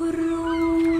ครู